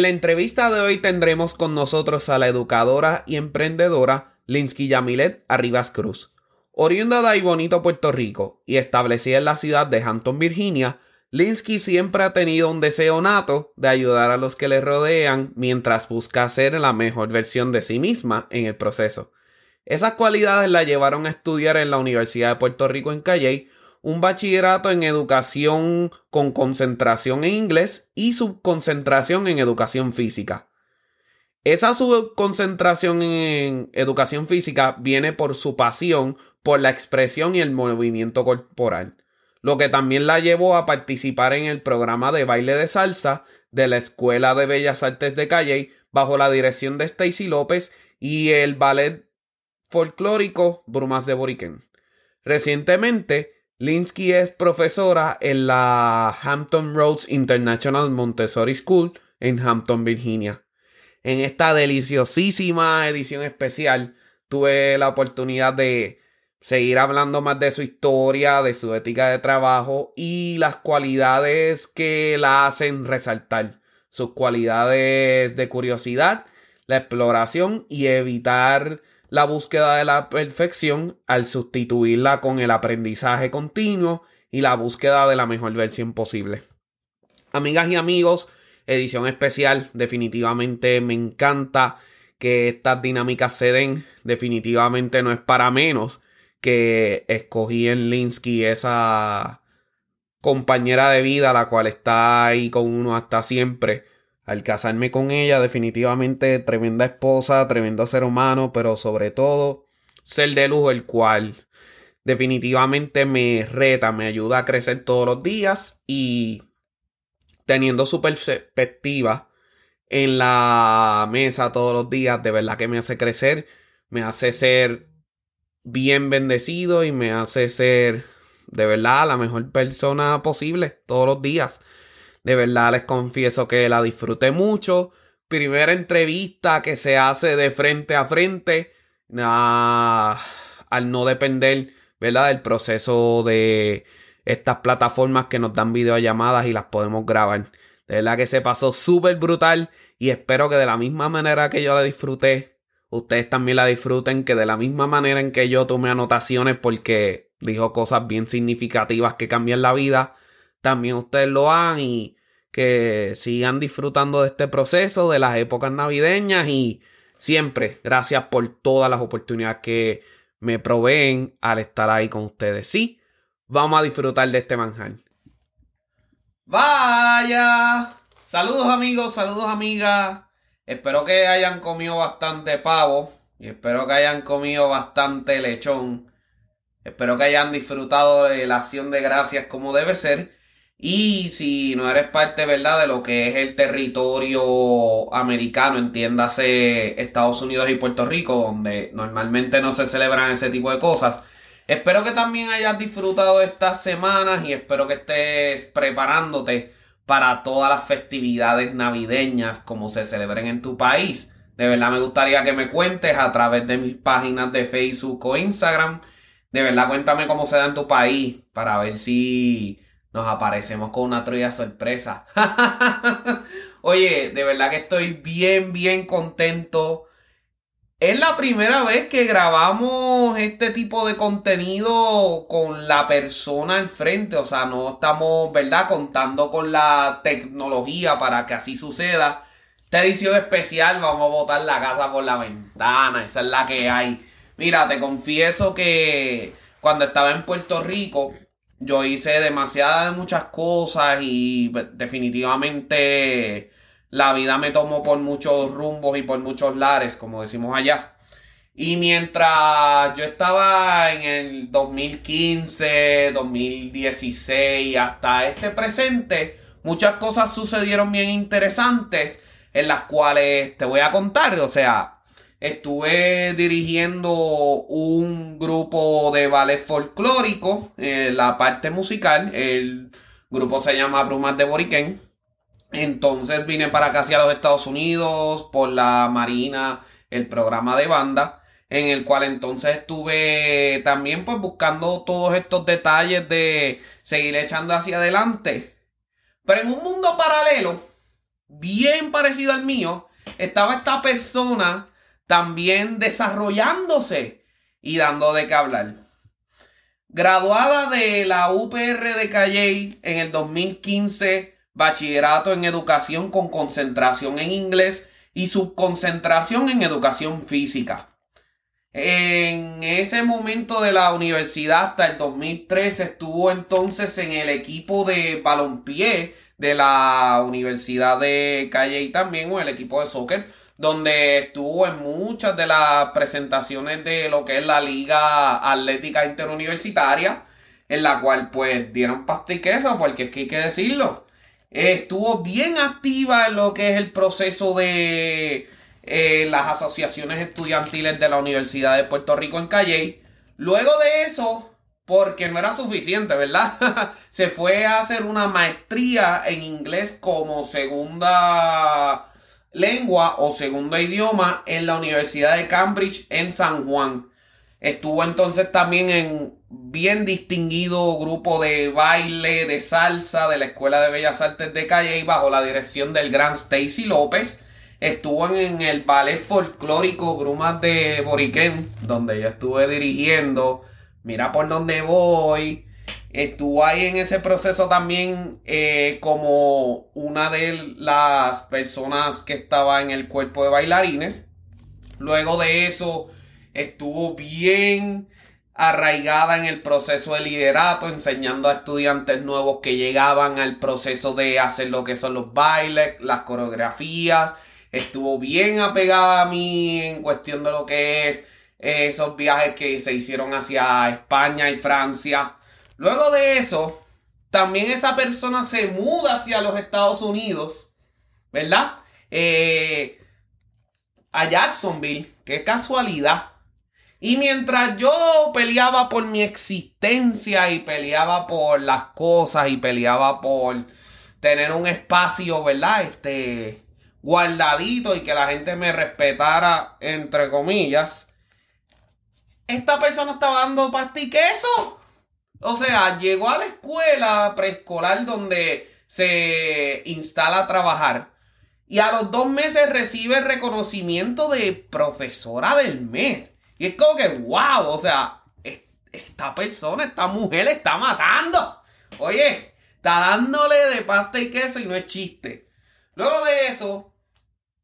En la entrevista de hoy tendremos con nosotros a la educadora y emprendedora Linsky Yamilet Arribas Cruz. Oriunda de bonito Puerto Rico y establecida en la ciudad de Hampton, Virginia, Linsky siempre ha tenido un deseo nato de ayudar a los que le rodean mientras busca ser la mejor versión de sí misma en el proceso. Esas cualidades la llevaron a estudiar en la Universidad de Puerto Rico en Calley un bachillerato en educación con concentración en inglés y subconcentración en educación física. Esa subconcentración en educación física viene por su pasión por la expresión y el movimiento corporal, lo que también la llevó a participar en el programa de baile de salsa de la Escuela de Bellas Artes de Calley bajo la dirección de Stacy López y el ballet folclórico Brumas de Boriquén. Recientemente, Linsky es profesora en la Hampton Roads International Montessori School en Hampton, Virginia. En esta deliciosísima edición especial tuve la oportunidad de seguir hablando más de su historia, de su ética de trabajo y las cualidades que la hacen resaltar. Sus cualidades de curiosidad, la exploración y evitar la búsqueda de la perfección al sustituirla con el aprendizaje continuo y la búsqueda de la mejor versión posible. Amigas y amigos, edición especial, definitivamente me encanta que estas dinámicas se den, definitivamente no es para menos que escogí en Linsky esa compañera de vida, la cual está ahí con uno hasta siempre. Al casarme con ella, definitivamente tremenda esposa, tremendo ser humano, pero sobre todo ser de lujo, el cual definitivamente me reta, me ayuda a crecer todos los días y teniendo su perspectiva en la mesa todos los días, de verdad que me hace crecer, me hace ser bien bendecido y me hace ser de verdad la mejor persona posible todos los días. De verdad les confieso que la disfruté mucho. Primera entrevista que se hace de frente a frente. Ah, al no depender, ¿verdad? Del proceso de estas plataformas que nos dan videollamadas y las podemos grabar. De verdad que se pasó súper brutal. Y espero que de la misma manera que yo la disfruté, ustedes también la disfruten. Que de la misma manera en que yo tomé anotaciones porque dijo cosas bien significativas que cambian la vida también ustedes lo hagan y que sigan disfrutando de este proceso, de las épocas navideñas y siempre gracias por todas las oportunidades que me proveen al estar ahí con ustedes. Sí, vamos a disfrutar de este manjar. Vaya, saludos amigos, saludos amigas. Espero que hayan comido bastante pavo y espero que hayan comido bastante lechón. Espero que hayan disfrutado de la acción de gracias como debe ser. Y si no eres parte, ¿verdad?, de lo que es el territorio americano, entiéndase Estados Unidos y Puerto Rico, donde normalmente no se celebran ese tipo de cosas. Espero que también hayas disfrutado estas semanas y espero que estés preparándote para todas las festividades navideñas como se celebren en tu país. De verdad me gustaría que me cuentes a través de mis páginas de Facebook o Instagram. De verdad cuéntame cómo se da en tu país para ver si nos aparecemos con una trulla sorpresa. Oye, de verdad que estoy bien, bien contento. Es la primera vez que grabamos este tipo de contenido con la persona al frente. O sea, no estamos, ¿verdad? Contando con la tecnología para que así suceda. Esta edición especial vamos a botar la casa por la ventana. Esa es la que hay. Mira, te confieso que cuando estaba en Puerto Rico yo hice demasiadas muchas cosas y pues, definitivamente la vida me tomó por muchos rumbos y por muchos lares, como decimos allá. Y mientras yo estaba en el 2015, 2016, hasta este presente, muchas cosas sucedieron bien interesantes en las cuales te voy a contar. O sea, estuve dirigiendo un grupo de ballet folclórico, eh, la parte musical. El grupo se llama Brumas de Boriquén. Entonces vine para acá hacia los Estados Unidos por la Marina, el programa de banda, en el cual entonces estuve también pues buscando todos estos detalles de seguir echando hacia adelante. Pero en un mundo paralelo, bien parecido al mío, estaba esta persona también desarrollándose y dando de qué hablar. Graduada de la UPR de Calley en el 2015, bachillerato en educación con concentración en inglés y subconcentración en educación física. En ese momento de la universidad hasta el 2013 estuvo entonces en el equipo de balompié de la Universidad de Calle y también o el equipo de soccer donde estuvo en muchas de las presentaciones de lo que es la Liga Atlética Interuniversitaria en la cual pues dieron pasta y queso porque es que hay que decirlo estuvo bien activa en lo que es el proceso de eh, las asociaciones estudiantiles de la Universidad de Puerto Rico en Calle. Luego de eso, porque no era suficiente, ¿verdad? Se fue a hacer una maestría en inglés como segunda lengua o segundo idioma en la Universidad de Cambridge en San Juan. Estuvo entonces también en bien distinguido grupo de baile, de salsa de la Escuela de Bellas Artes de Calle y bajo la dirección del gran Stacy López. Estuvo en el ballet folclórico Brumas de Boriquén, donde yo estuve dirigiendo. Mira por dónde voy. Estuvo ahí en ese proceso también eh, como una de las personas que estaba en el cuerpo de bailarines. Luego de eso estuvo bien arraigada en el proceso de liderato, enseñando a estudiantes nuevos que llegaban al proceso de hacer lo que son los bailes, las coreografías. Estuvo bien apegada a mí en cuestión de lo que es eh, esos viajes que se hicieron hacia España y Francia. Luego de eso, también esa persona se muda hacia los Estados Unidos, ¿verdad? Eh, a Jacksonville, qué casualidad. Y mientras yo peleaba por mi existencia y peleaba por las cosas y peleaba por tener un espacio, ¿verdad? Este guardadito y que la gente me respetara, entre comillas. Esta persona estaba dando pasta y queso. O sea, llegó a la escuela preescolar donde se instala a trabajar. Y a los dos meses recibe reconocimiento de profesora del mes. Y es como que, wow, o sea, esta persona, esta mujer está matando. Oye, está dándole de pasta y queso y no es chiste. Luego de eso,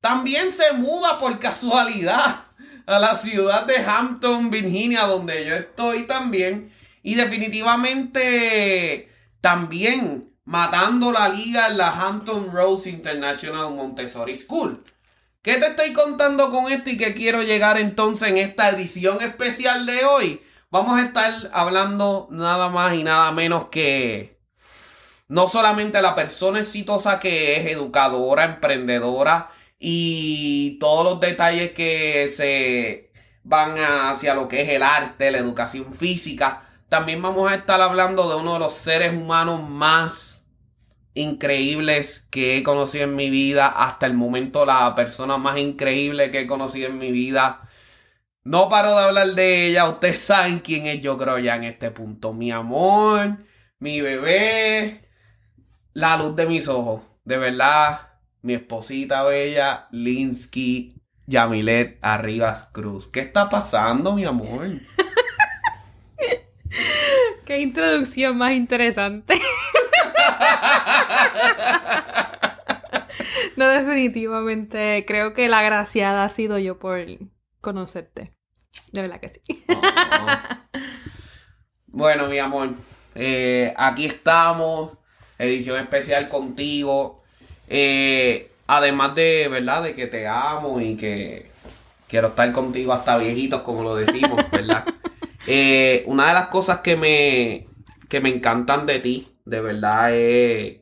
también se muda por casualidad a la ciudad de Hampton, Virginia, donde yo estoy también. Y definitivamente también matando la liga en la Hampton Roads International Montessori School. ¿Qué te estoy contando con esto y que quiero llegar entonces en esta edición especial de hoy? Vamos a estar hablando nada más y nada menos que no solamente la persona exitosa que es educadora, emprendedora y todos los detalles que se van hacia lo que es el arte, la educación física. También vamos a estar hablando de uno de los seres humanos más increíbles que he conocido en mi vida. Hasta el momento, la persona más increíble que he conocido en mi vida. No paro de hablar de ella. Ustedes saben quién es, yo creo, ya en este punto. Mi amor, mi bebé, la luz de mis ojos. De verdad, mi esposita bella, Linsky Yamilet Arribas Cruz. ¿Qué está pasando, mi amor? Qué introducción más interesante. no, definitivamente. Creo que la agraciada ha sido yo por conocerte. De verdad que sí. Oh. Bueno, mi amor. Eh, aquí estamos, edición especial contigo. Eh, además de, ¿verdad? De que te amo y que quiero estar contigo hasta viejitos, como lo decimos, ¿verdad? Eh, una de las cosas que me, que me encantan de ti, de verdad, es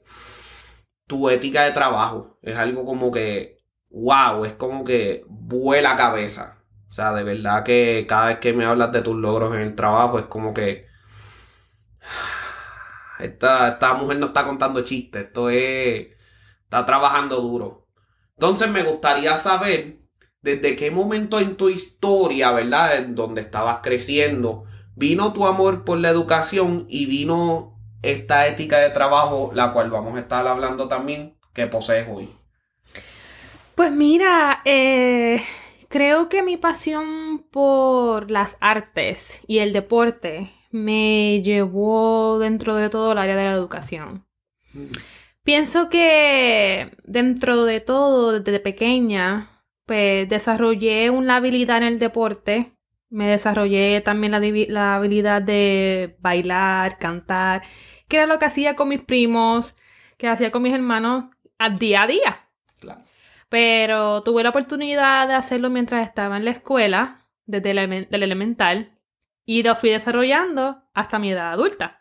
tu ética de trabajo. Es algo como que, wow, es como que vuela cabeza. O sea, de verdad que cada vez que me hablas de tus logros en el trabajo es como que esta, esta mujer no está contando chistes, esto es, está trabajando duro. Entonces me gustaría saber desde qué momento en tu historia, ¿verdad? En donde estabas creciendo, vino tu amor por la educación y vino esta ética de trabajo, la cual vamos a estar hablando también, que posees hoy. Pues mira, eh, creo que mi pasión por las artes y el deporte me llevó dentro de todo el área de la educación. Pienso que dentro de todo, desde pequeña, pues desarrollé una habilidad en el deporte. Me desarrollé también la, habilidad de bailar, cantar, que era lo que hacía con mis primos, que hacía con mis hermanos a día a día. Claro. Pero tuve la oportunidad de hacerlo mientras estaba en la escuela, desde el, del elemental, y lo fui desarrollando hasta mi edad adulta.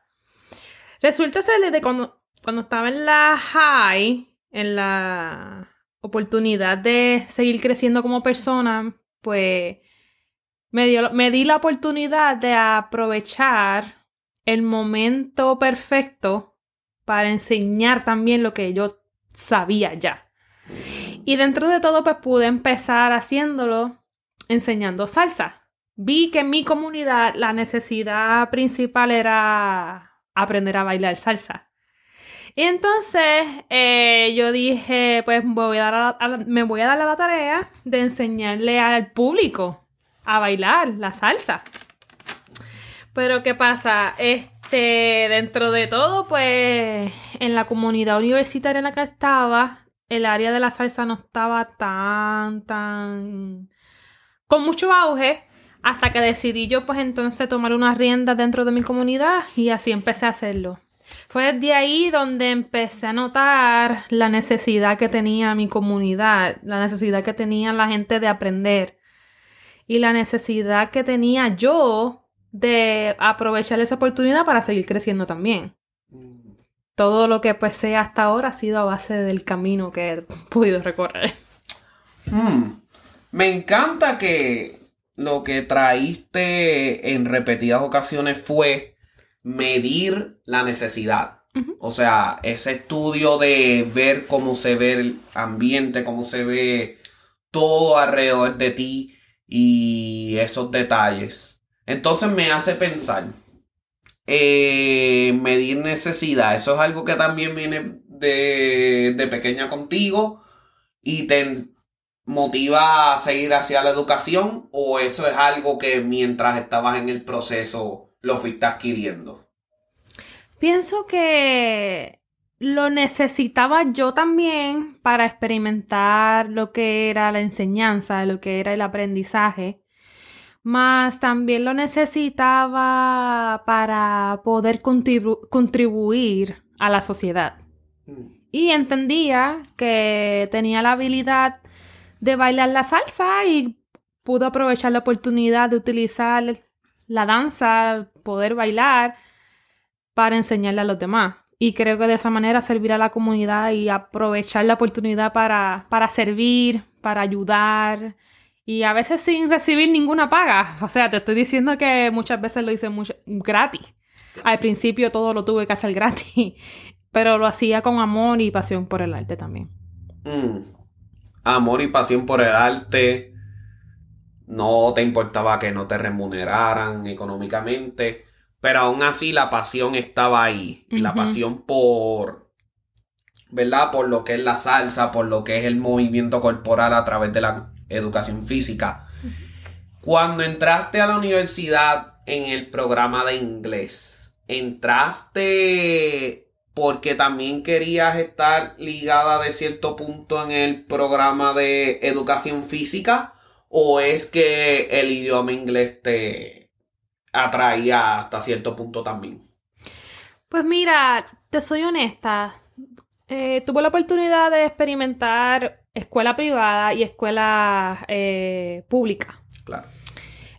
Resulta ser desde cuando, cuando estaba en la high, en la oportunidad de seguir creciendo como persona, pues me, dio, me di la oportunidad de aprovechar el momento perfecto para enseñar también lo que yo sabía ya. Y dentro de todo, pues pude empezar haciéndolo enseñando salsa. Vi que en mi comunidad la necesidad principal era aprender a bailar salsa. Y entonces eh, yo dije, pues me voy a dar a la tarea de enseñarle al público a bailar la salsa. Pero ¿qué pasa? Este, dentro de todo, pues en la comunidad universitaria en la que estaba, el área de la salsa no estaba tan, tan con mucho auge hasta que decidí yo pues entonces tomar unas riendas dentro de mi comunidad y así empecé a hacerlo. Fue desde ahí donde empecé a notar la necesidad que tenía mi comunidad, la necesidad que tenía la gente de aprender y la necesidad que tenía yo de aprovechar esa oportunidad para seguir creciendo también. Todo lo que pues sé hasta ahora ha sido a base del camino que he podido recorrer. Hmm. Me encanta que lo que traíste en repetidas ocasiones fue medir la necesidad. O sea, ese estudio de ver cómo se ve el ambiente, cómo se ve todo alrededor de ti y esos detalles. Entonces me hace pensar, eh, medir necesidad, eso es algo que también viene de, de pequeña contigo y te motiva a seguir hacia la educación o eso es algo que mientras estabas en el proceso lo fuiste adquiriendo? Pienso que lo necesitaba yo también para experimentar lo que era la enseñanza, lo que era el aprendizaje, más también lo necesitaba para poder contribu- contribuir a la sociedad. Y entendía que tenía la habilidad de bailar la salsa y pudo aprovechar la oportunidad de utilizar la danza, poder bailar para enseñarle a los demás. Y creo que de esa manera servir a la comunidad y aprovechar la oportunidad para, para servir, para ayudar y a veces sin recibir ninguna paga. O sea, te estoy diciendo que muchas veces lo hice mucho, gratis. Al principio todo lo tuve que hacer gratis, pero lo hacía con amor y pasión por el arte también. Mm. Amor y pasión por el arte. No te importaba que no te remuneraran económicamente. Pero aún así la pasión estaba ahí. La pasión por. ¿Verdad? Por lo que es la salsa, por lo que es el movimiento corporal a través de la educación física. Cuando entraste a la universidad en el programa de inglés, ¿entraste porque también querías estar ligada de cierto punto en el programa de educación física? ¿O es que el idioma inglés te atraía hasta cierto punto también? Pues mira, te soy honesta. Eh, tuve la oportunidad de experimentar escuela privada y escuela eh, pública. Claro.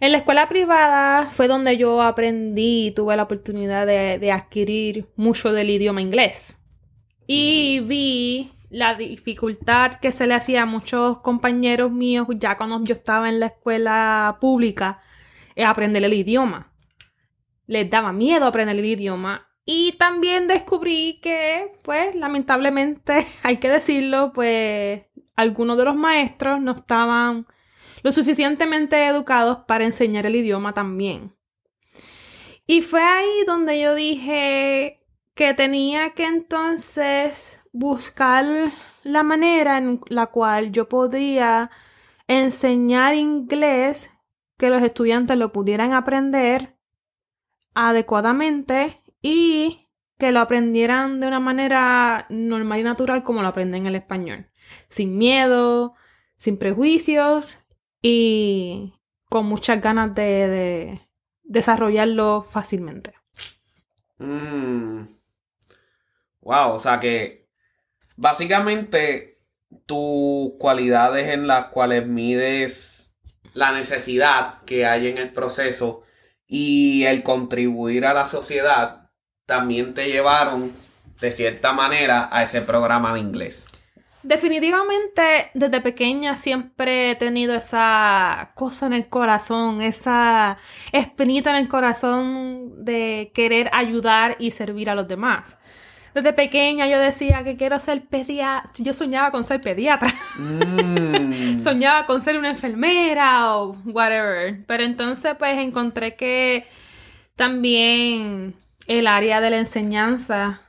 En la escuela privada fue donde yo aprendí, tuve la oportunidad de, de adquirir mucho del idioma inglés. Y vi la dificultad que se le hacía a muchos compañeros míos ya cuando yo estaba en la escuela pública eh, aprender el idioma. Les daba miedo aprender el idioma. Y también descubrí que, pues, lamentablemente, hay que decirlo, pues, algunos de los maestros no estaban lo suficientemente educados para enseñar el idioma también. Y fue ahí donde yo dije que tenía que entonces buscar la manera en la cual yo podría enseñar inglés que los estudiantes lo pudieran aprender adecuadamente y que lo aprendieran de una manera normal y natural como lo aprenden el español, sin miedo, sin prejuicios y con muchas ganas de, de desarrollarlo fácilmente. Mm. Wow, o sea que básicamente tus cualidades en las cuales mides la necesidad que hay en el proceso y el contribuir a la sociedad también te llevaron de cierta manera a ese programa de inglés. Definitivamente, desde pequeña siempre he tenido esa cosa en el corazón, esa espinita en el corazón de querer ayudar y servir a los demás. Desde pequeña yo decía que quiero ser pediatra. Yo soñaba con ser pediatra. Mm. soñaba con ser una enfermera o whatever. Pero entonces pues encontré que también el área de la enseñanza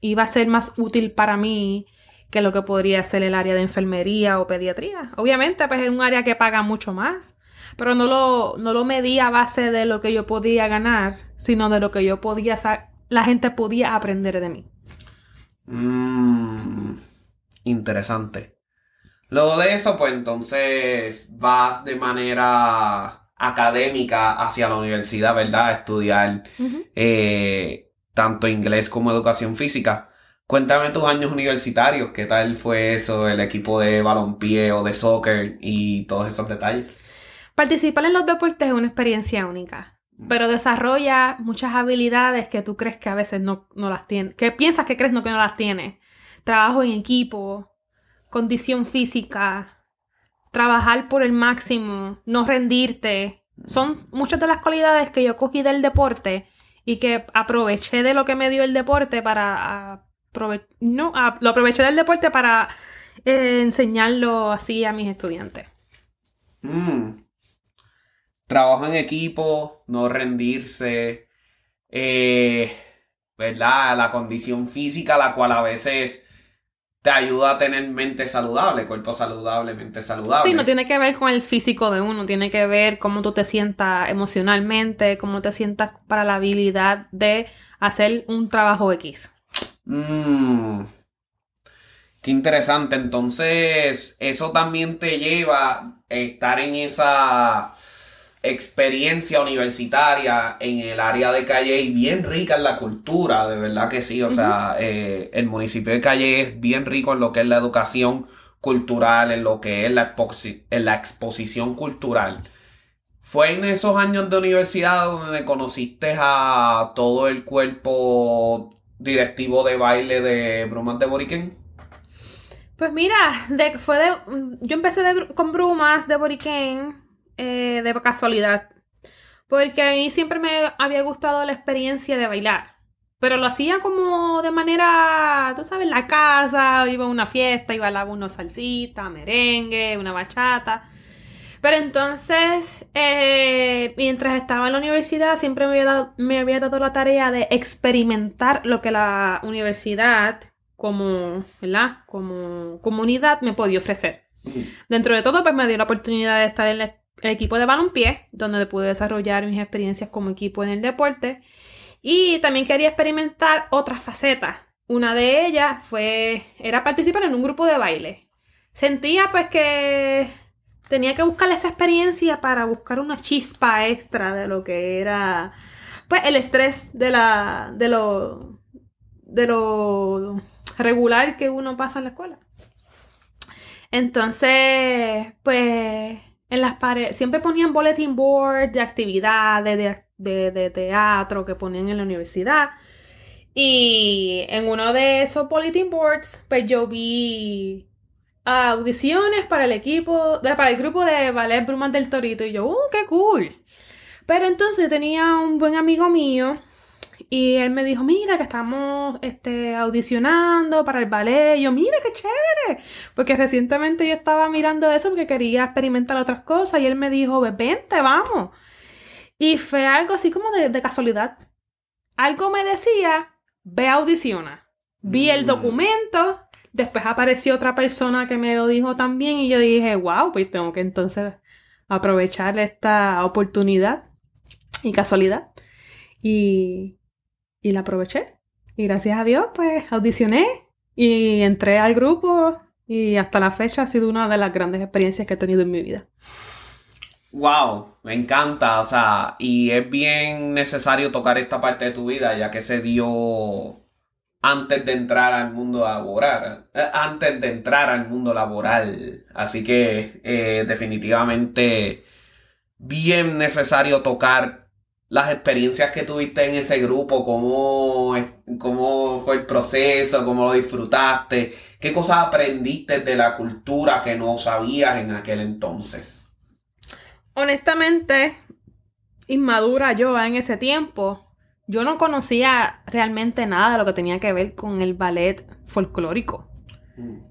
iba a ser más útil para mí que lo que podría ser el área de enfermería o pediatría. Obviamente pues es un área que paga mucho más. Pero no lo, no lo medí a base de lo que yo podía ganar, sino de lo que yo podía sa- la gente podía aprender de mí. Mm, interesante. Luego de eso, pues entonces vas de manera académica hacia la universidad, ¿verdad? A estudiar eh, tanto inglés como educación física. Cuéntame tus años universitarios, ¿qué tal fue eso, el equipo de balompié o de soccer y todos esos detalles? Participar en los deportes es una experiencia única, pero desarrolla muchas habilidades que tú crees que a veces no, no las tienes, que piensas que crees no que no las tienes. Trabajo en equipo, condición física, trabajar por el máximo, no rendirte. Son muchas de las cualidades que yo cogí del deporte y que aproveché de lo que me dio el deporte para no, a- lo aproveché del deporte para eh, enseñarlo así a mis estudiantes. Mm. Trabajo en equipo, no rendirse, eh, ¿verdad? La condición física, la cual a veces te ayuda a tener mente saludable, cuerpo saludable, mente saludable. Sí, no tiene que ver con el físico de uno, tiene que ver cómo tú te sientas emocionalmente, cómo te sientas para la habilidad de hacer un trabajo X. Mm. Qué interesante. Entonces, eso también te lleva a estar en esa experiencia universitaria en el área de Calle y bien rica en la cultura, de verdad que sí. O sea, eh, el municipio de Calle es bien rico en lo que es la educación cultural, en lo que es la, exposi- en la exposición cultural. ¿Fue en esos años de universidad donde conociste a todo el cuerpo directivo de baile de Brumas de Boriquén? Pues mira, de, fue de, yo empecé de con brumas de Boriquén eh, de casualidad, porque a mí siempre me había gustado la experiencia de bailar, pero lo hacía como de manera, tú sabes, la casa, iba a una fiesta y bailaba una salsita, merengue, una bachata. Pero entonces, eh, mientras estaba en la universidad, siempre me había, dado, me había dado la tarea de experimentar lo que la universidad como, ¿verdad? Como comunidad me podía ofrecer. Dentro de todo, pues me dio la oportunidad de estar en el equipo de balompié, donde pude desarrollar mis experiencias como equipo en el deporte. Y también quería experimentar otras facetas. Una de ellas fue, era participar en un grupo de baile. Sentía pues que tenía que buscar esa experiencia para buscar una chispa extra de lo que era pues el estrés de la de lo de lo regular que uno pasa en la escuela. Entonces, pues en las paredes siempre ponían bulletin board de actividades, de, de, teatro que ponían en la universidad. Y en uno de esos bulletin boards, pues yo vi audiciones para el equipo, para el grupo de ballet Brumas del Torito. Y yo, ¡uh, qué cool! Pero entonces tenía un buen amigo mío y él me dijo, mira que estamos este, audicionando para el ballet. Y yo, mira qué chévere. Porque recientemente yo estaba mirando eso porque quería experimentar otras cosas y él me dijo, "Ve, vente, vamos. Y fue algo así como de, de casualidad. Algo me decía, ve audiciona. Vi el Mm. documento, después apareció otra persona que me lo dijo también y yo dije, wow, pues tengo que entonces aprovechar esta oportunidad y casualidad. Y, y la aproveché. Y gracias a Dios, pues audicioné y entré al grupo y hasta la fecha ha sido una de las grandes experiencias que he tenido en mi vida. Wow, me encanta, o sea, y es bien necesario tocar esta parte de tu vida ya que se dio antes de entrar al mundo laboral, eh, antes de entrar al mundo laboral, así que eh, definitivamente bien necesario tocar las experiencias que tuviste en ese grupo, cómo, cómo fue el proceso, cómo lo disfrutaste, qué cosas aprendiste de la cultura que no sabías en aquel entonces. Honestamente, inmadura yo en ese tiempo, yo no conocía realmente nada de lo que tenía que ver con el ballet folclórico.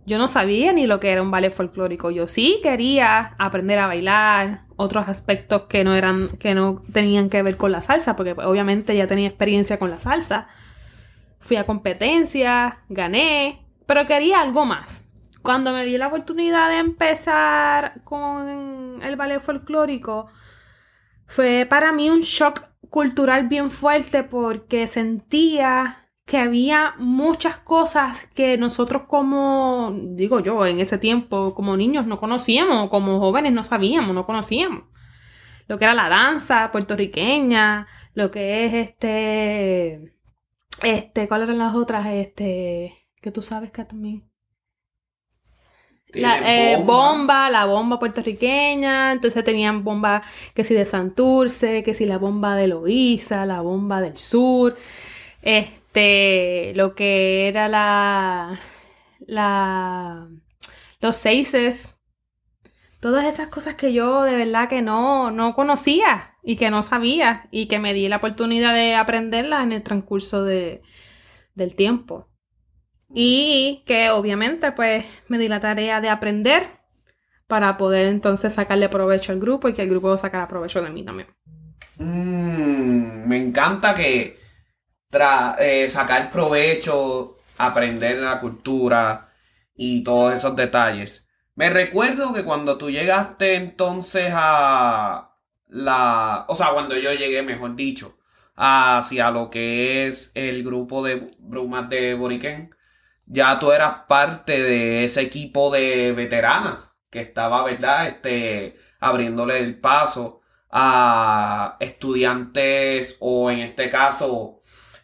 Yo no sabía ni lo que era un ballet folclórico. Yo sí quería aprender a bailar, otros aspectos que no eran, que no tenían que ver con la salsa, porque obviamente ya tenía experiencia con la salsa. Fui a competencia, gané, pero quería algo más. Cuando me di la oportunidad de empezar con el ballet folclórico, fue para mí un shock cultural bien fuerte porque sentía que había muchas cosas que nosotros como, digo yo, en ese tiempo, como niños no conocíamos, como jóvenes no sabíamos, no conocíamos. Lo que era la danza puertorriqueña, lo que es este, este, ¿cuáles eran las otras? Este, que tú sabes que también... La, eh, bomba, la bomba puertorriqueña, entonces tenían bomba que si de Santurce, que si la bomba de Loíza, la bomba del sur, este, lo que era la, la, los seises, todas esas cosas que yo de verdad que no, no conocía y que no sabía y que me di la oportunidad de aprenderlas en el transcurso de, del tiempo. Y que obviamente pues me di la tarea de aprender para poder entonces sacarle provecho al grupo y que el grupo sacara provecho de mí también. Mm, me encanta que tra- eh, sacar provecho, aprender la cultura y todos esos detalles. Me recuerdo que cuando tú llegaste entonces a la... O sea, cuando yo llegué, mejor dicho, hacia lo que es el grupo de brumas de Boriquén, ya tú eras parte de ese equipo de veteranas que estaba, ¿verdad? Este, abriéndole el paso a estudiantes o en este caso,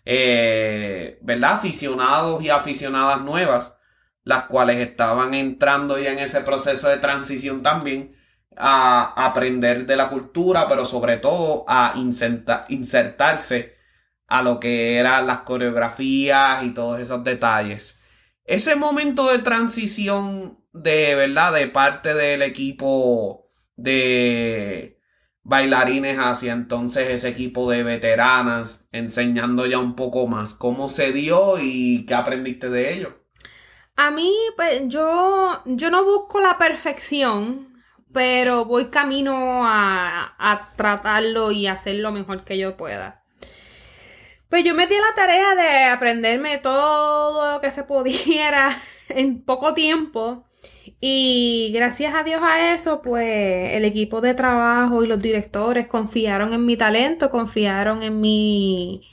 eh, ¿verdad? Aficionados y aficionadas nuevas, las cuales estaban entrando ya en ese proceso de transición también a aprender de la cultura, pero sobre todo a inserta- insertarse a lo que eran las coreografías y todos esos detalles. Ese momento de transición de verdad de parte del equipo de bailarines hacia entonces ese equipo de veteranas, enseñando ya un poco más cómo se dio y qué aprendiste de ello. A mí, pues, yo, yo no busco la perfección, pero voy camino a, a tratarlo y hacer lo mejor que yo pueda. Pues yo me di la tarea de aprenderme todo lo que se pudiera en poco tiempo. Y gracias a Dios a eso, pues el equipo de trabajo y los directores confiaron en mi talento, confiaron en mi,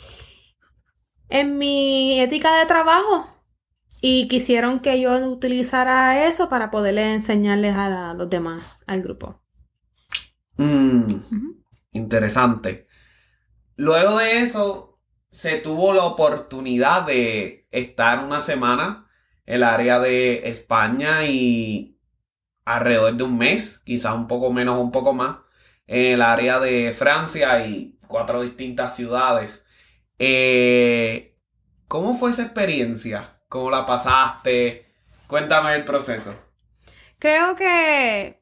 en mi ética de trabajo y quisieron que yo utilizara eso para poderle enseñarles a la- los demás, al grupo. Mm, interesante. Luego de eso, se tuvo la oportunidad de estar una semana el área de España y alrededor de un mes, quizás un poco menos un poco más, en el área de Francia y cuatro distintas ciudades. Eh, ¿Cómo fue esa experiencia? ¿Cómo la pasaste? Cuéntame el proceso. Creo que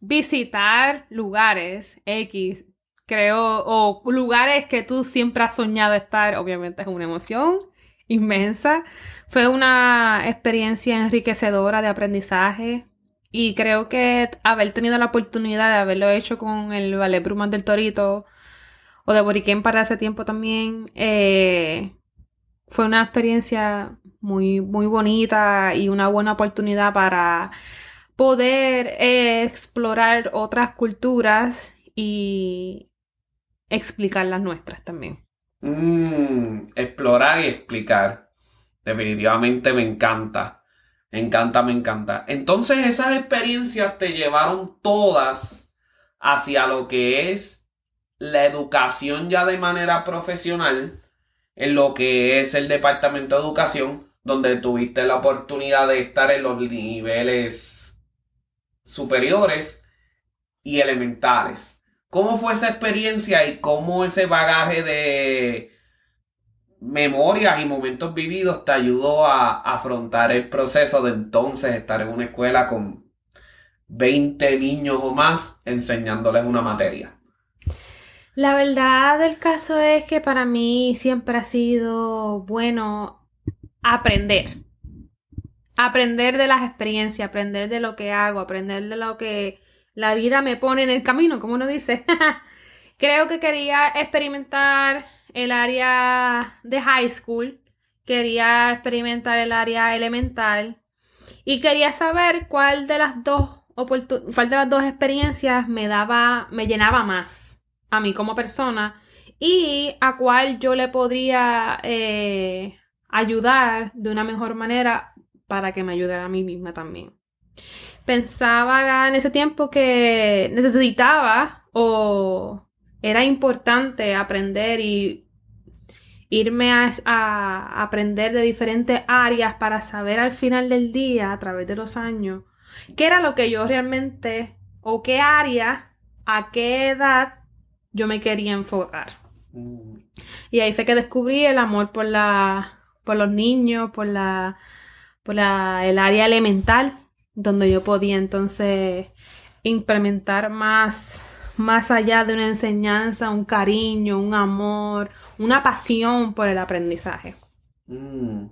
visitar lugares X, creo, o lugares que tú siempre has soñado estar, obviamente es una emoción inmensa. Fue una experiencia enriquecedora de aprendizaje y creo que haber tenido la oportunidad de haberlo hecho con el Ballet Brumas del Torito o de Boriquén para ese tiempo también, eh, fue una experiencia muy, muy bonita y una buena oportunidad para poder eh, explorar otras culturas y explicar las nuestras también. Mm, explorar y explicar. Definitivamente me encanta. Me encanta, me encanta. Entonces esas experiencias te llevaron todas hacia lo que es la educación ya de manera profesional, en lo que es el departamento de educación, donde tuviste la oportunidad de estar en los niveles superiores y elementales. ¿Cómo fue esa experiencia y cómo ese bagaje de memorias y momentos vividos te ayudó a afrontar el proceso de entonces estar en una escuela con 20 niños o más enseñándoles una materia? La verdad del caso es que para mí siempre ha sido bueno aprender. Aprender de las experiencias, aprender de lo que hago, aprender de lo que la vida me pone en el camino, como uno dice. Creo que quería experimentar el área de high school, quería experimentar el área elemental y quería saber cuál de las dos cuál de las dos experiencias me daba, me llenaba más a mí como persona y a cuál yo le podría eh, ayudar de una mejor manera para que me ayudara a mí misma también. Pensaba en ese tiempo que necesitaba o era importante aprender y irme a, aprender de diferentes áreas para saber al final del día, a través de los años, qué era lo que yo realmente o qué área, a qué edad yo me quería enfocar. Y ahí fue que descubrí el amor por la, por los niños, por la, por la, el área elemental, donde yo podía entonces implementar más, más allá de una enseñanza, un cariño, un amor, una pasión por el aprendizaje. mm.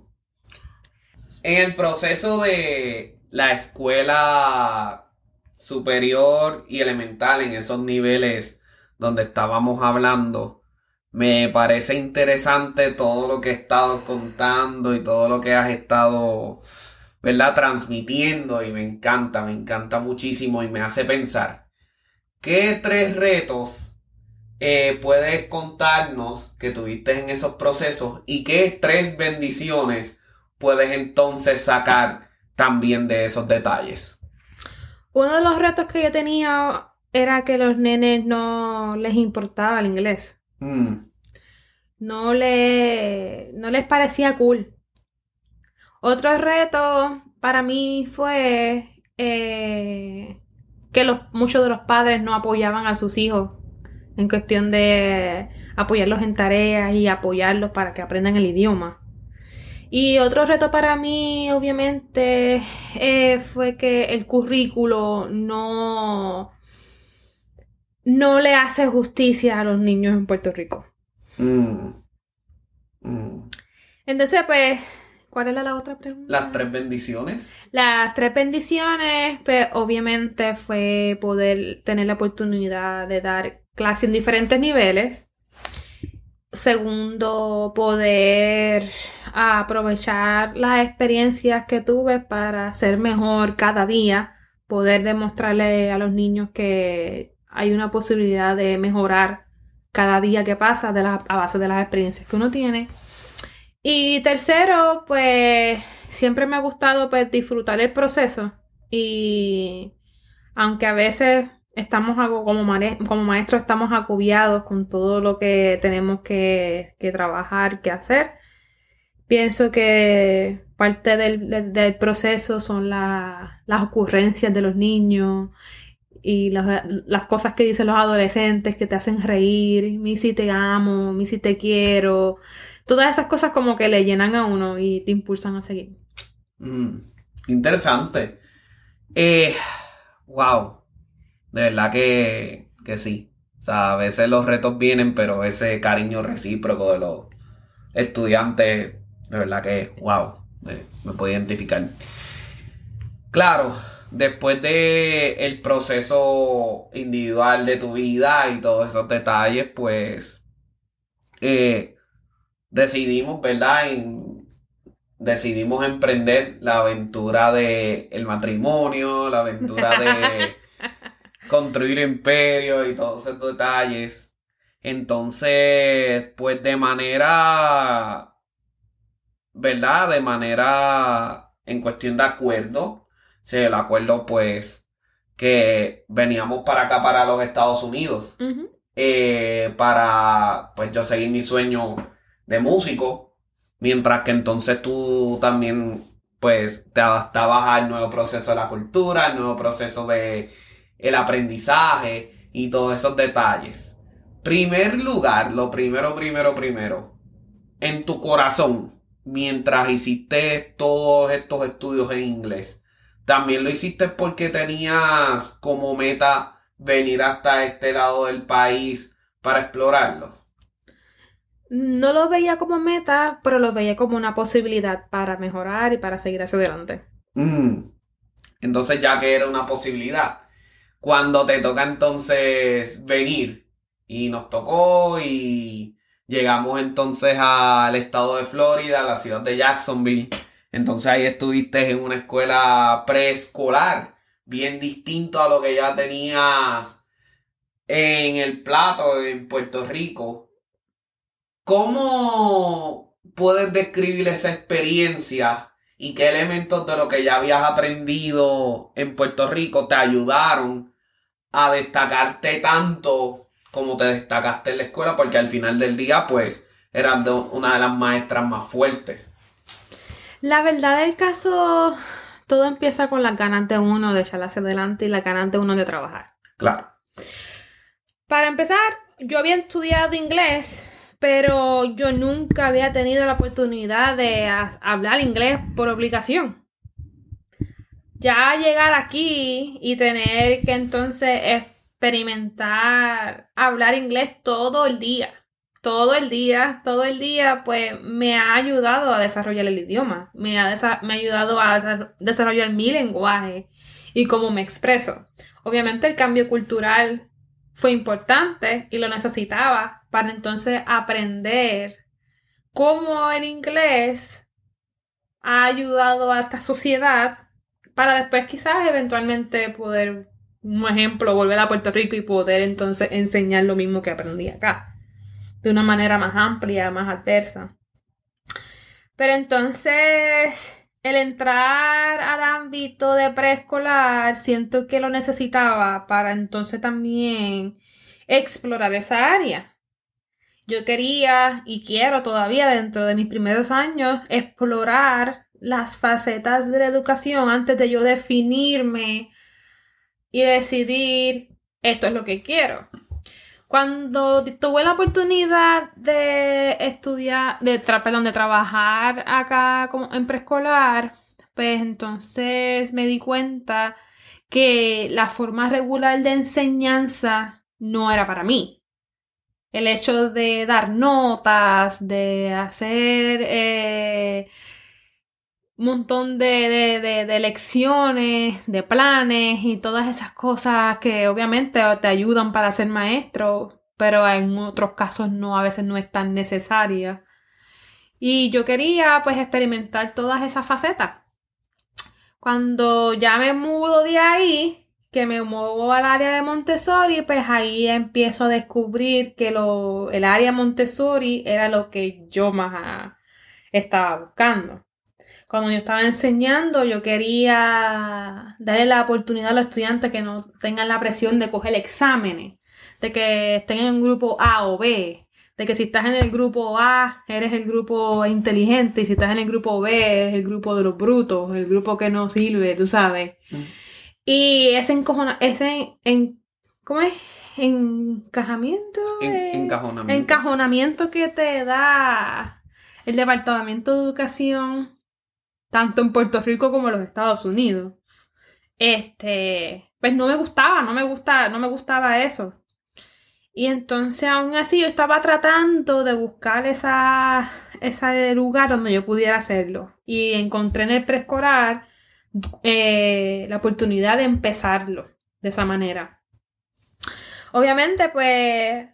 En el proceso de la escuela superior y elemental, en esos niveles donde estábamos hablando, me parece interesante todo lo que he estado contando y todo lo que has estado, ¿verdad? Transmitiendo y me encanta, me encanta muchísimo y me hace pensar. ¿Qué tres retos eh, puedes contarnos que tuviste en esos procesos y qué tres bendiciones puedes entonces sacar también de esos detalles? Uno de los retos que yo tenía era que los nenes no les importaba el inglés. Mm, no, le, no les parecía cool. Otro reto para mí fue eh, que los, muchos de los padres no apoyaban a sus hijos en cuestión de apoyarlos en tareas y apoyarlos para que aprendan el idioma. Y otro reto para mí, obviamente, eh, fue que el currículo no, no le hace justicia a los niños en Puerto Rico. mm, mm. Entonces, pues, ¿cuál era la otra pregunta? Las tres bendiciones. Las tres bendiciones, pues, obviamente fue poder tener la oportunidad de dar clases en diferentes niveles. Segundo, poder aprovechar las experiencias que tuve para ser mejor cada día, poder demostrarle a los niños que hay una posibilidad de mejorar cada día que pasa de la- a base de las experiencias que uno tiene. Y tercero, pues siempre me ha gustado pues, disfrutar el proceso y aunque a veces estamos como, como maestros estamos agobiados con todo lo que tenemos que, trabajar, que hacer. Pienso que parte del, proceso son la- las ocurrencias de los niños y las cosas que dicen los adolescentes que te hacen reír, mi si te amo, mi si te quiero. Todas esas cosas como que le llenan a uno y te impulsan a seguir. Mm, interesante. Eh, wow. De verdad que, que sí. O sea, a veces los retos vienen, pero ese cariño recíproco de los estudiantes, de verdad que, wow, me, puedo identificar. Claro, después de el proceso individual de tu vida y todos esos detalles, pues eh, decidimos, ¿verdad? En- decidimos emprender la aventura de el matrimonio, la aventura de construir imperio y todos esos detalles. Entonces, pues de manera, ¿verdad? De manera, en cuestión de acuerdo, se el acuerdo pues que veníamos para acá, para los Estados Unidos eh, para pues yo seguir mi sueño de músico, mientras que entonces tú también pues te adaptabas al nuevo proceso de la cultura, al nuevo proceso de el aprendizaje y todos esos detalles. Primer lugar, lo primero, primero, primero, en tu corazón, mientras hiciste todos estos estudios en inglés, también lo hiciste porque tenías como meta venir hasta este lado del país para explorarlo. No lo veía como meta, pero lo veía como una posibilidad para mejorar y para seguir hacia adelante. Mm. Entonces, ya que era una posibilidad, cuando te toca entonces venir, y nos tocó, y llegamos entonces al estado de Florida, a la ciudad de Jacksonville. Entonces ahí estuviste en una escuela preescolar, bien distinto a lo que ya tenías en el plato en Puerto Rico. ¿Cómo puedes describir esa experiencia y qué elementos de lo que ya habías aprendido en Puerto Rico te ayudaron a destacarte tanto como te destacaste en la escuela? Porque al final del día, pues, eras una de las maestras más fuertes. La verdad del caso, todo empieza con las ganas de uno de echar hacia adelante y las ganas de uno de trabajar. Claro. Para empezar, yo había estudiado inglés, pero yo nunca había tenido la oportunidad de hablar inglés por obligación. Ya llegar aquí y tener que entonces experimentar hablar inglés todo el día, todo el día, todo el día, pues me ha ayudado a desarrollar el idioma, me ha, me ha ayudado a desa- desarrollar mi lenguaje y cómo me expreso. Obviamente el cambio cultural fue importante y lo necesitaba para entonces aprender cómo el inglés ha ayudado a esta sociedad para después quizás eventualmente poder, un ejemplo, volver a Puerto Rico y poder entonces enseñar lo mismo que aprendí acá, de una manera más amplia, más adversa. Pero entonces, el entrar al ámbito de preescolar, siento que lo necesitaba para entonces también explorar esa área. Yo quería y quiero todavía dentro de mis primeros años explorar las facetas de la educación antes de yo definirme y decidir esto es lo que quiero. Cuando tuve la oportunidad de estudiar, de, perdón, de trabajar acá como en preescolar, pues entonces me di cuenta que la forma regular de enseñanza no era para mí. El hecho de dar notas, de hacer eh, un montón de, de, de- de lecciones, de planes y todas esas cosas que obviamente te ayudan para ser maestro, pero en otros casos no, a veces no es tan necesaria. Y yo quería pues experimentar todas esas facetas. Cuando ya me mudo de ahí, que me muevo al área de Montessori, pues ahí empiezo a descubrir que lo, el área Montessori era lo que yo más ah, estaba buscando. Cuando yo estaba enseñando, yo quería darle la oportunidad a los estudiantes que no tengan la presión de coger exámenes, de que estén en un grupo A o B, de que si estás en el grupo A, eres el grupo inteligente, y si estás en el grupo B, eres el grupo de los brutos, el grupo que no sirve, tú sabes. Mm. Y ese encojona, ese en, ¿cómo es? Encajamiento. En- eh, encajonamiento. encajonamiento que te da el Departamento de Educación, tanto en Puerto Rico como en los Estados Unidos. Este, pues no me gustaba, no me gusta, no me gustaba eso. Y entonces aún así yo estaba tratando de buscar esa, ese lugar donde yo pudiera hacerlo. Y encontré en el preescolar eh, la oportunidad de empezarlo de esa manera. Obviamente, pues,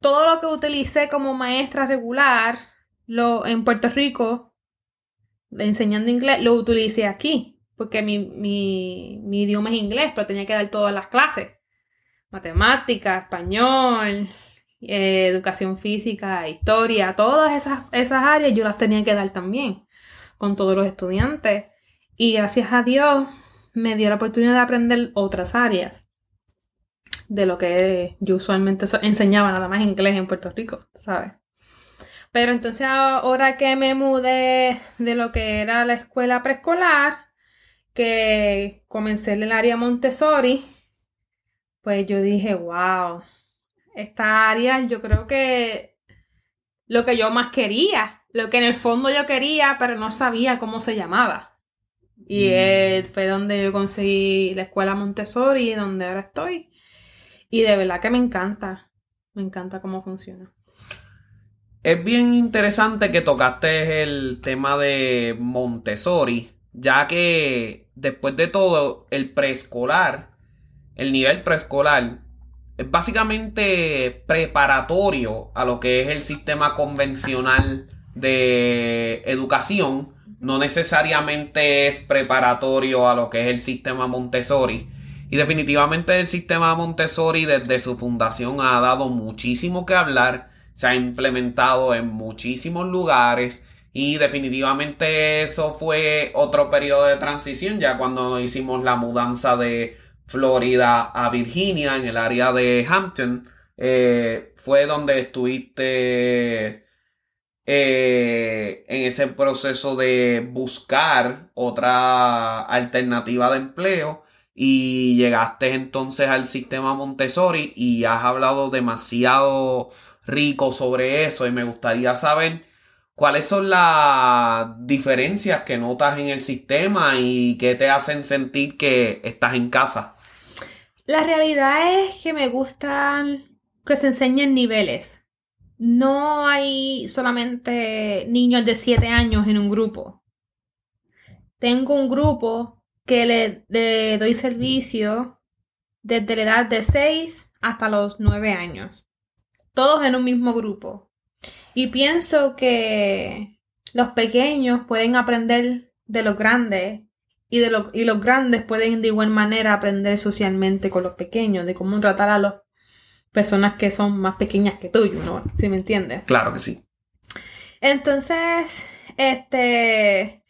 todo lo que utilicé como maestra regular lo, en Puerto Rico, enseñando inglés, lo utilicé aquí, porque mi, mi, idioma es inglés, pero tenía que dar todas las clases. Matemática, español, eh, educación física, historia, todas esas, esas áreas yo las tenía que dar también con todos los estudiantes. Y gracias a Dios me dio la oportunidad de aprender otras áreas de lo que yo usualmente enseñaba nada más inglés en Puerto Rico, ¿sabes? Pero entonces ahora que me mudé de lo que era la escuela preescolar, que comencé en el área Montessori, pues yo dije, wow, esta área yo creo que lo que yo más quería, lo que en el fondo yo quería, pero no sabía cómo se llamaba. Y Mm. eh, fue donde yo conseguí la escuela Montessori, donde ahora estoy. Y de verdad que me encanta. Me encanta cómo funciona. Es bien interesante que tocaste el tema de Montessori, ya que después de todo, el preescolar, el nivel preescolar, es básicamente preparatorio a lo que es el sistema convencional de educación. No necesariamente es preparatorio a lo que es el sistema Montessori. Y definitivamente el sistema Montessori desde su fundación ha dado muchísimo que hablar se ha implementado en muchísimos lugares y definitivamente eso fue otro periodo de transición ya cuando hicimos la mudanza de Florida a Virginia en el área de Hampton eh, fue donde estuviste eh, en ese proceso de buscar otra alternativa de empleo y llegaste entonces al sistema Montessori y has hablado demasiado rico sobre eso y me gustaría saber cuáles son las diferencias que notas en el sistema y que te hacen sentir que estás en casa. La realidad es que me gustan que se enseñen niveles. No hay solamente niños de 7 años en un grupo. Tengo un grupo que le, doy servicio desde la edad de 6 hasta los 9 años. Todos en un mismo grupo. Y pienso que los pequeños pueden aprender de los grandes y, de y los grandes pueden de igual manera aprender socialmente con los pequeños, de cómo tratar a las personas que son más pequeñas que tú, ¿no? ¿Sí me entiendes? Claro que sí. Entonces, este,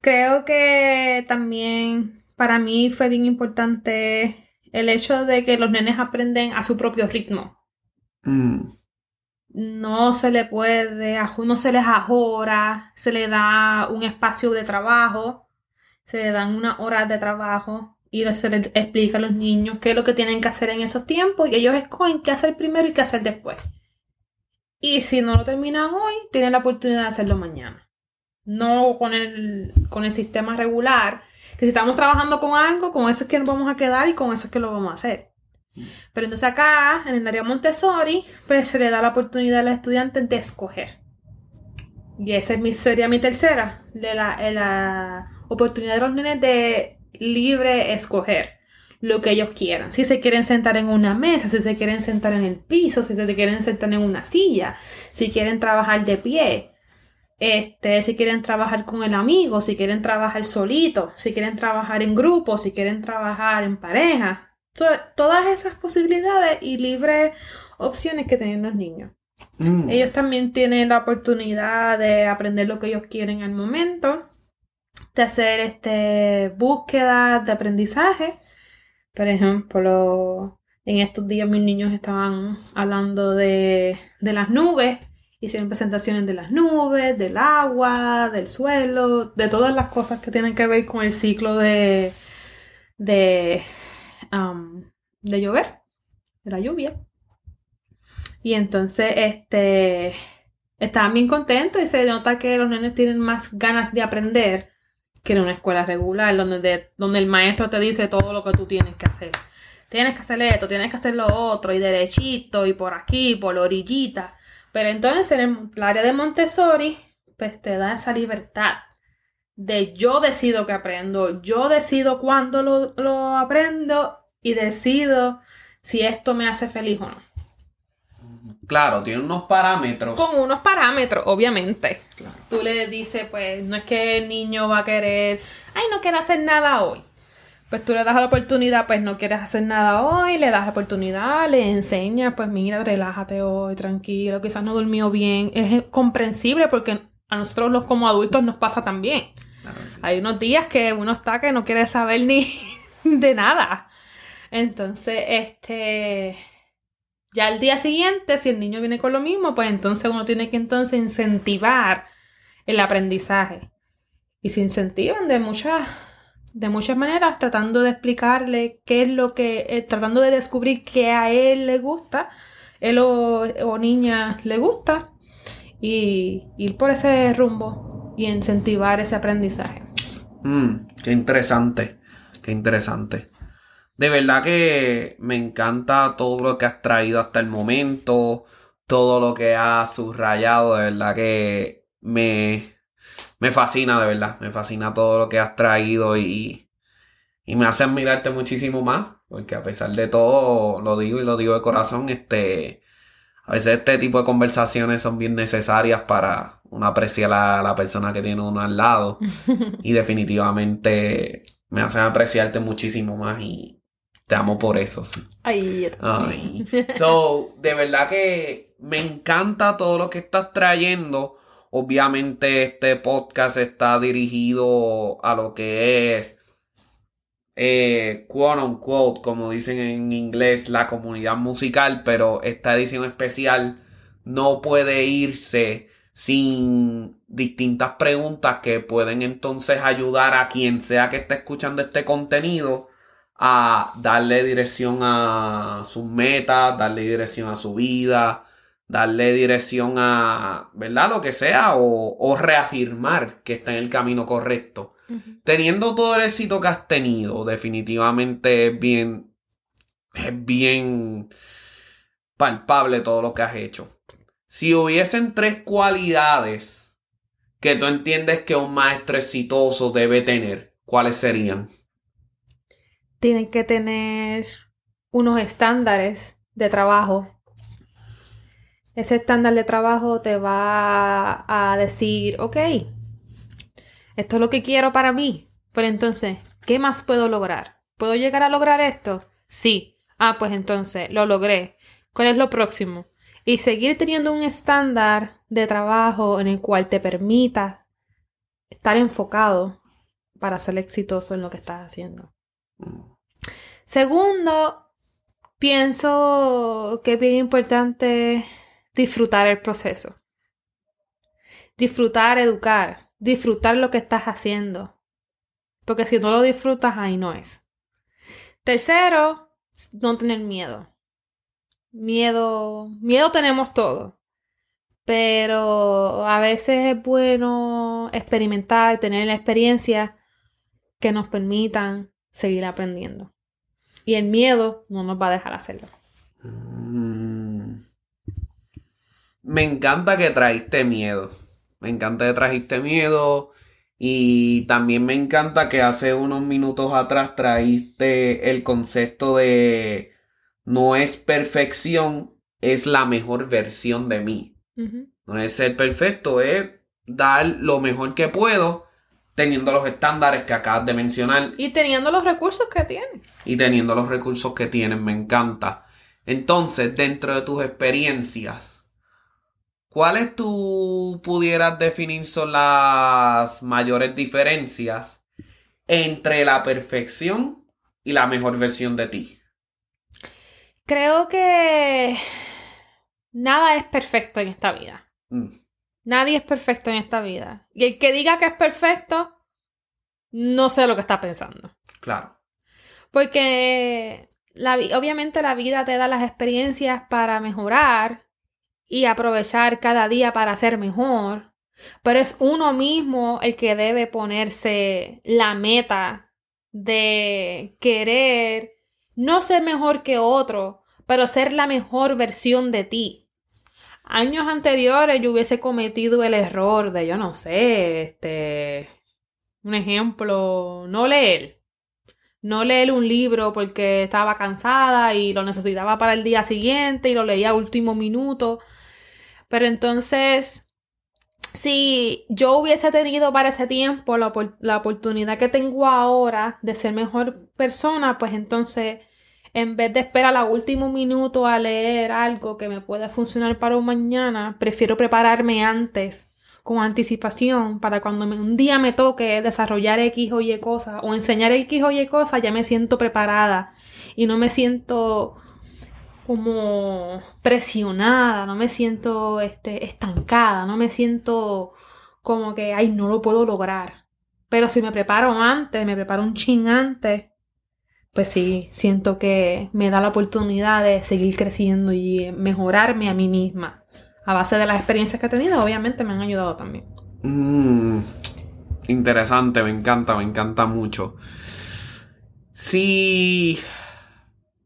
creo que también para mí fue bien importante el hecho de que los nenes aprenden a su propio ritmo. Mm, No se le puede, no se les ajora, se le da un espacio de trabajo, se le dan unas horas de trabajo y se les explica a los niños qué es lo que tienen que hacer en esos tiempos y ellos escogen qué hacer primero y qué hacer después. Y si no lo terminan hoy, tienen la oportunidad de hacerlo mañana. No con el, con el sistema regular, que si estamos trabajando con algo, con eso es que nos vamos a quedar y con eso es que lo vamos a hacer. Pero entonces acá, en el área Montessori, pues se le da la oportunidad a los estudiantes de escoger. Y esa es mi, sería mi tercera, de la, de la oportunidad de los nenes de libre escoger lo que ellos quieran. Si se quieren sentar en una mesa, si se quieren sentar en el piso, si se quieren sentar en una silla, si quieren trabajar de pie, este, si quieren trabajar con el amigo, si quieren trabajar solito, si quieren trabajar en grupo, si quieren trabajar en pareja. To- todas esas posibilidades y libres opciones que tienen los niños. Mm. Ellos también tienen la oportunidad de aprender lo que ellos quieren al momento, de hacer este búsquedas de aprendizaje. Por ejemplo, en estos días mis niños estaban hablando de, de las nubes, hicieron presentaciones de las nubes, del agua, del suelo, de todas las cosas que tienen que ver con el ciclo de, de, um, de llover, de la lluvia. Y entonces, este, estaban bien contentos y se nota que los nenes tienen más ganas de aprender que en una escuela regular, donde, de- donde el maestro te dice todo lo que tú tienes que hacer. Tienes que hacer esto, tienes que hacer lo otro, y derechito, y por aquí, por la orillita. Pero entonces en el área de Montessori, pues te da esa libertad de yo decido que aprendo, yo decido cuándo lo, lo aprendo y decido si esto me hace feliz o no. Claro, tiene unos parámetros. Con unos parámetros, obviamente. Claro. Tú le dices, pues, no es que el niño va a querer, ay, no quiero hacer nada hoy. Pues tú le das la oportunidad, pues no quieres hacer nada hoy, le das la oportunidad, le enseñas, pues mira, relájate hoy, tranquilo, quizás no durmió bien. Es comprensible porque a nosotros los como adultos nos pasa también. Claro sí. Hay unos días que uno está que no quiere saber ni de nada. Entonces, este, ya al día siguiente, si el niño viene con lo mismo, pues entonces uno tiene que entonces incentivar el aprendizaje. Y se incentivan de muchas, de muchas maneras, tratando de explicarle qué es lo que, eh, tratando de descubrir qué a él le gusta, él o, o niña le gusta, y ir por ese rumbo y incentivar ese aprendizaje. Mm, qué interesante, qué interesante. De verdad que me encanta todo lo que has traído hasta el momento, todo lo que has subrayado, de verdad que me, me fascina, de verdad, me fascina todo lo que has traído y, y me hace admirarte muchísimo más, porque a pesar de todo, lo digo y lo digo de corazón, este, a veces este tipo de conversaciones son bien necesarias para uno apreciar a la persona que tiene uno al lado. Y definitivamente me hacen apreciarte muchísimo más y te amo por eso. sí. Ay, yo también. Ay. So, de verdad que me encanta todo lo que estás trayendo. Obviamente este podcast está dirigido a lo que es, eh, quote unquote, como dicen en inglés, la comunidad musical, pero esta edición especial no puede irse sin distintas preguntas que pueden entonces ayudar a quien sea que esté escuchando este contenido a darle dirección a sus metas, darle dirección a su vida, darle dirección a, ¿verdad? Lo que sea, o, o reafirmar que está en el camino correcto. Teniendo todo el éxito que has tenido, definitivamente es bien, es bien palpable todo lo que has hecho. Si hubiesen tres cualidades que tú entiendes que un maestro exitoso debe tener, ¿cuáles serían? Tienen que tener unos estándares de trabajo. Ese estándar de trabajo te va a decir, ok, esto es lo que quiero para mí. Pero entonces, ¿qué más puedo lograr? ¿Puedo llegar a lograr esto? Sí. Ah, pues entonces, lo logré. ¿Cuál es lo próximo? Y seguir teniendo un estándar de trabajo en el cual te permita estar enfocado para ser exitoso en lo que estás haciendo. Segundo, pienso que es bien importante disfrutar el proceso. Disfrutar, educar, disfrutar lo que estás haciendo. Porque si no lo disfrutas, ahí no es. Tercero, no tener miedo. Miedo, miedo tenemos todo. Pero a veces es bueno experimentar, tener la experiencia que nos permitan seguir aprendiendo. Y el miedo no nos va a dejar hacerlo. Mm. Me encanta que trajiste miedo. Me encanta que trajiste miedo. Y también me encanta que hace unos minutos atrás trajiste el concepto de no es perfección, es la mejor versión de mí. No es ser perfecto, es dar lo mejor que puedo teniendo los estándares que acabas de mencionar Y teniendo los recursos que tiene. y teniendo los recursos que tienen, me encanta. Entonces, dentro de tus experiencias, ¿Cuáles tú pudieras definir son las mayores diferencias entre la perfección y la mejor versión de ti? Creo que nada es perfecto en esta vida. Mm, Nadie es perfecto en esta vida. Y el que diga que es perfecto, no sé lo que está pensando. claro. Porque la, vi- obviamente la vida te da las experiencias para mejorar y aprovechar cada día para ser mejor. Pero es uno mismo el que debe ponerse la meta de querer no ser mejor que otro, pero ser la mejor versión de ti. Años anteriores yo hubiese cometido el error de, yo no sé, este, un ejemplo, no leer no leer un libro porque estaba cansada y lo necesitaba para el día siguiente y lo leía a último minuto. Pero entonces, si yo hubiese tenido para ese tiempo la, la oportunidad que tengo ahora de ser mejor persona, pues entonces, en vez de esperar a último minuto a leer algo que me pueda funcionar para un mañana, prefiero prepararme antes con anticipación para cuando un día me toque desarrollar X o Y cosas o enseñar X o Y cosas, ya me siento preparada y no me siento como presionada, no me siento este, estancada, no me siento como que, ay, no lo puedo lograr. Pero si me preparo antes, me preparo un chin antes, pues sí, siento que me da la oportunidad de seguir creciendo y mejorarme a mí misma. A base de las experiencias que he tenido, obviamente me han ayudado también. Mm, interesante, me encanta, me encanta mucho. Si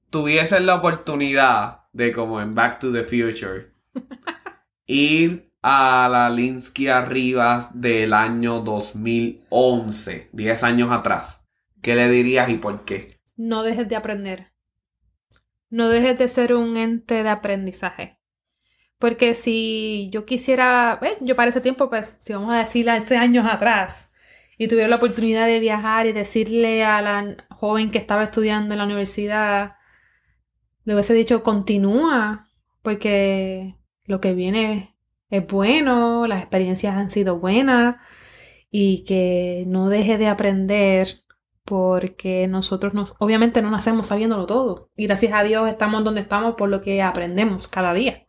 tuvieses la oportunidad de, como en Back to the Future, ir a la Linsky Arribas del año 2011, 10 años atrás, ¿qué le dirías y por qué? No dejes de aprender. No dejes de ser un ente de aprendizaje. Porque si yo quisiera, yo para ese tiempo, pues, si vamos a decir hace años atrás, y tuviera la oportunidad de viajar y decirle a la joven que estaba estudiando en la universidad, le hubiese dicho, continúa, porque lo que viene es bueno, las experiencias han sido buenas, y que no deje de aprender porque nosotros no, obviamente no nacemos sabiéndolo todo. Y gracias a Dios estamos donde estamos por lo que aprendemos cada día.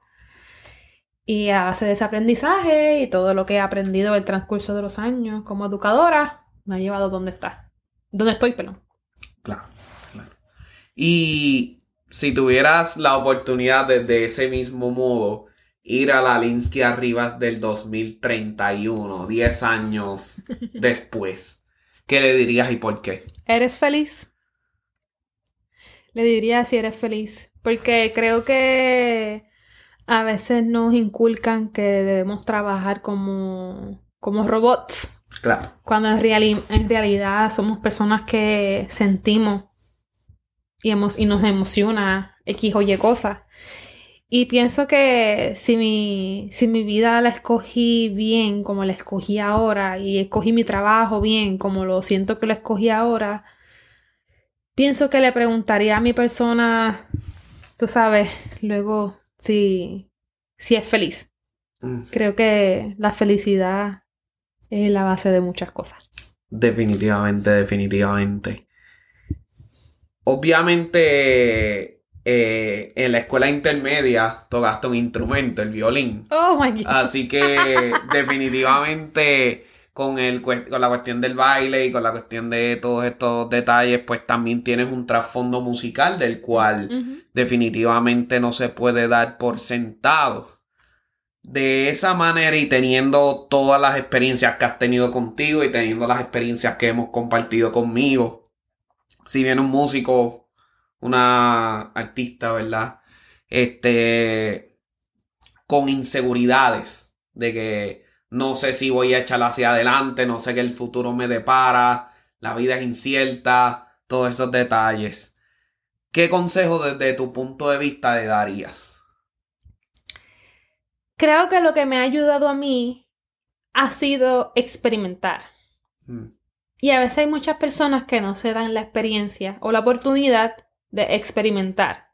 Y a base de ese aprendizaje y todo lo que he aprendido en el transcurso de los años como educadora, me ha llevado donde está. Donde estoy, perdón. Claro, claro. Y si tuvieras la oportunidad de, de ese mismo modo ir a la Linsky Arribas del 2031, 10 años después, ¿qué le dirías y por qué? ¿Eres feliz? Le diría si eres feliz. Porque creo que a veces nos inculcan que debemos trabajar como, como robots. Claro. Cuando en, reali- en realidad somos personas que sentimos y, emo- y nos emociona X o Y cosas. Y pienso que si mi, si mi vida la escogí bien como la escogí ahora y escogí mi trabajo bien como lo siento que lo escogí ahora, pienso que le preguntaría a mi persona, tú sabes, luego si, si es feliz. Mm, Creo que la felicidad es la base de muchas cosas. Definitivamente, definitivamente. Obviamente, eh, en la escuela intermedia tocaste un instrumento, el violín. Oh my god. Así que definitivamente con el con la cuestión del baile y con la cuestión de todos estos detalles, pues también tienes un trasfondo musical del cual definitivamente no se puede dar por sentado. De esa manera y teniendo todas las experiencias que has tenido contigo y teniendo las experiencias que hemos compartido conmigo, si bien un músico, una artista, ¿verdad? Este, con inseguridades de que no sé si voy a echar hacia adelante, no sé qué el futuro me depara, la vida es incierta, todos esos detalles. ¿Qué consejo desde tu punto de vista le darías? Creo que lo que me ha ayudado a mí ha sido experimentar. Mm, Y a veces hay muchas personas que no se dan la experiencia o la oportunidad de experimentar.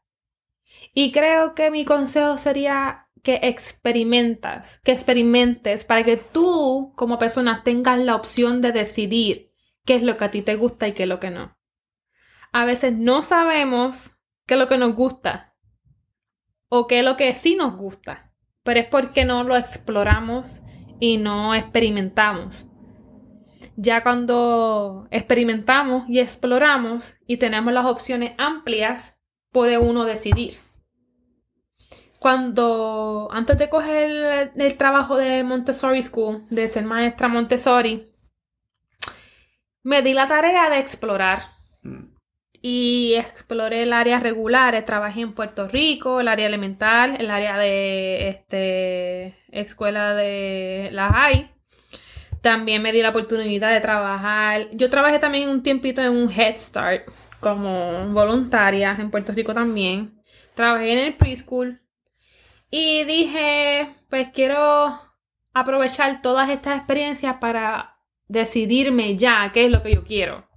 Y creo que mi consejo sería que experimentas, que experimentes para que tú como persona tengas la opción de decidir qué es lo que a ti te gusta y qué es lo que no. A veces no sabemos qué es lo que nos gusta o qué es lo que sí nos gusta, pero es porque no lo exploramos y no experimentamos. Ya cuando experimentamos y exploramos y tenemos las opciones amplias, puede uno decidir. Cuando, antes de coger el, el trabajo de Montessori School, de ser maestra Montessori, me di la tarea de explorar. Mm. Y exploré el área regular. Trabajé en Puerto Rico, el área elemental, el área de este, escuela de la high. También me di la oportunidad de trabajar. Yo trabajé también un tiempito en un Head Start como voluntaria en Puerto Rico también. Trabajé en el preschool. Y dije, pues quiero aprovechar todas estas experiencias para decidirme ya qué es lo que yo quiero.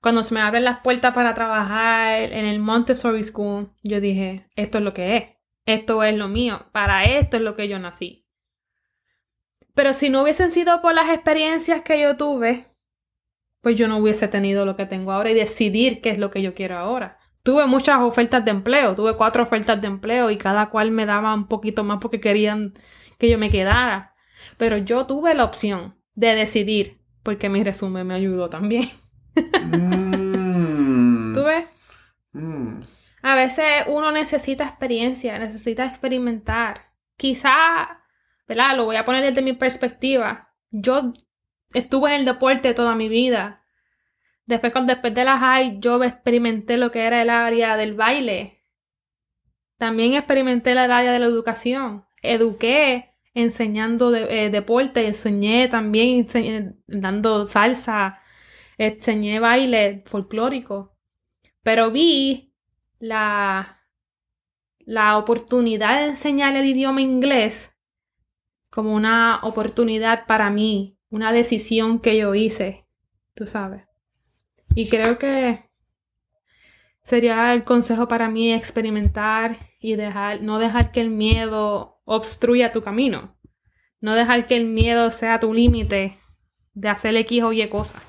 Cuando se me abren las puertas para trabajar en el Montessori School, yo dije, esto es lo que es. Esto es lo mío. Para esto es lo que yo nací. Pero si no hubiesen sido por las experiencias que yo tuve, pues yo no hubiese tenido lo que tengo ahora y decidir qué es lo que yo quiero ahora. Tuve muchas ofertas de empleo, tuve cuatro ofertas de empleo y cada cual me daba un poquito más porque querían que yo me quedara. Pero yo tuve la opción de decidir, porque mi resumen me ayudó también. Mm. ¿Tú ves? Mm. A veces uno necesita experiencia, necesita experimentar. Quizá, ¿verdad? Lo voy a poner desde mi perspectiva. Yo estuve en el deporte toda mi vida. Después, cuando después de la high, yo experimenté lo que era el área del baile. También experimenté el área de la educación. Eduqué enseñando de- eh, deporte, enseñé también dando salsa, enseñé baile folclórico. Pero vi la, la oportunidad de enseñar el idioma inglés como una oportunidad para mí, una decisión que yo hice, tú sabes. Y creo que sería el consejo para mí experimentar y dejar, no dejar que el miedo obstruya tu camino. No dejar que el miedo sea tu límite de hacer X o Y cosas.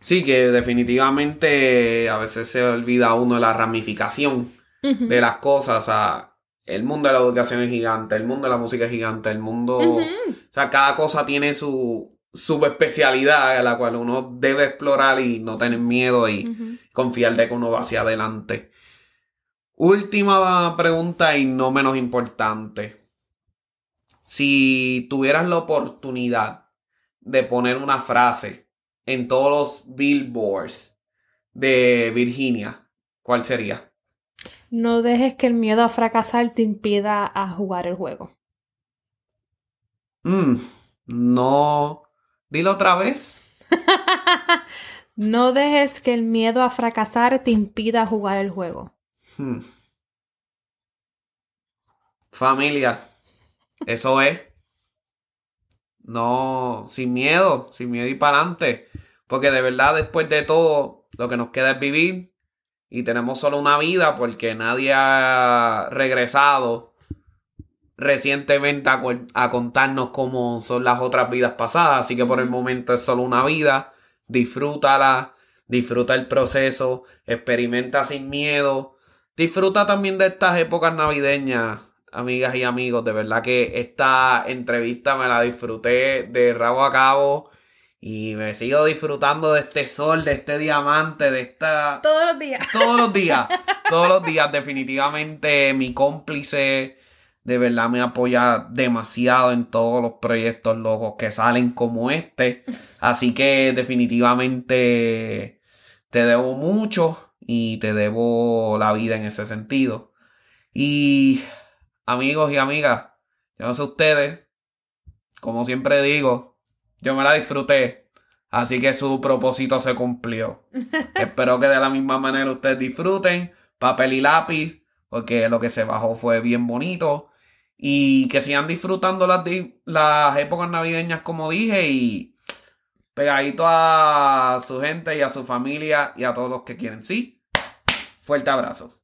Sí, que definitivamente a veces se olvida uno la ramificación de las cosas. O sea, el mundo de la educación es gigante, el mundo de la música es gigante, el mundo... O sea, cada cosa tiene su subespecialidad a la cual uno debe explorar y no tener miedo y confiar de que uno va hacia adelante. Última pregunta y no menos importante. Si tuvieras la oportunidad de poner una frase en todos los billboards de Virginia, ¿cuál sería? No dejes que el miedo a fracasar te impida a jugar el juego. Mm, no. Dilo otra vez. no dejes que el miedo a fracasar te impida jugar el juego. Hmm. Familia, eso es. No, sin miedo, sin miedo y para adelante. Porque de verdad, después de todo, lo que nos queda es vivir. Y tenemos solo una vida porque nadie ha regresado recientemente a, a contarnos cómo son las otras vidas pasadas. Así que por el momento es solo una vida. Disfrútala, disfruta el proceso, experimenta sin miedo. Disfruta también de estas épocas navideñas, amigas y amigos. De verdad que esta entrevista me la disfruté de rabo a cabo. Y me sigo disfrutando de este sol, de este diamante, de esta... Todos los días. Todos los días, todos los días, definitivamente mi cómplice de verdad me apoya demasiado en todos los proyectos locos que salen como este. Así que definitivamente te debo mucho y te debo la vida en ese sentido. Y amigos y amigas, yo no sé ustedes, como siempre digo, yo me la disfruté. Así que su propósito se cumplió. Espero que de la misma manera ustedes disfruten papel y lápiz, porque lo que se bajó fue bien bonito. Y que sigan disfrutando las, las épocas navideñas, como dije, y pegadito a su gente y a su familia y a todos los que quieren. Sí, fuerte abrazo.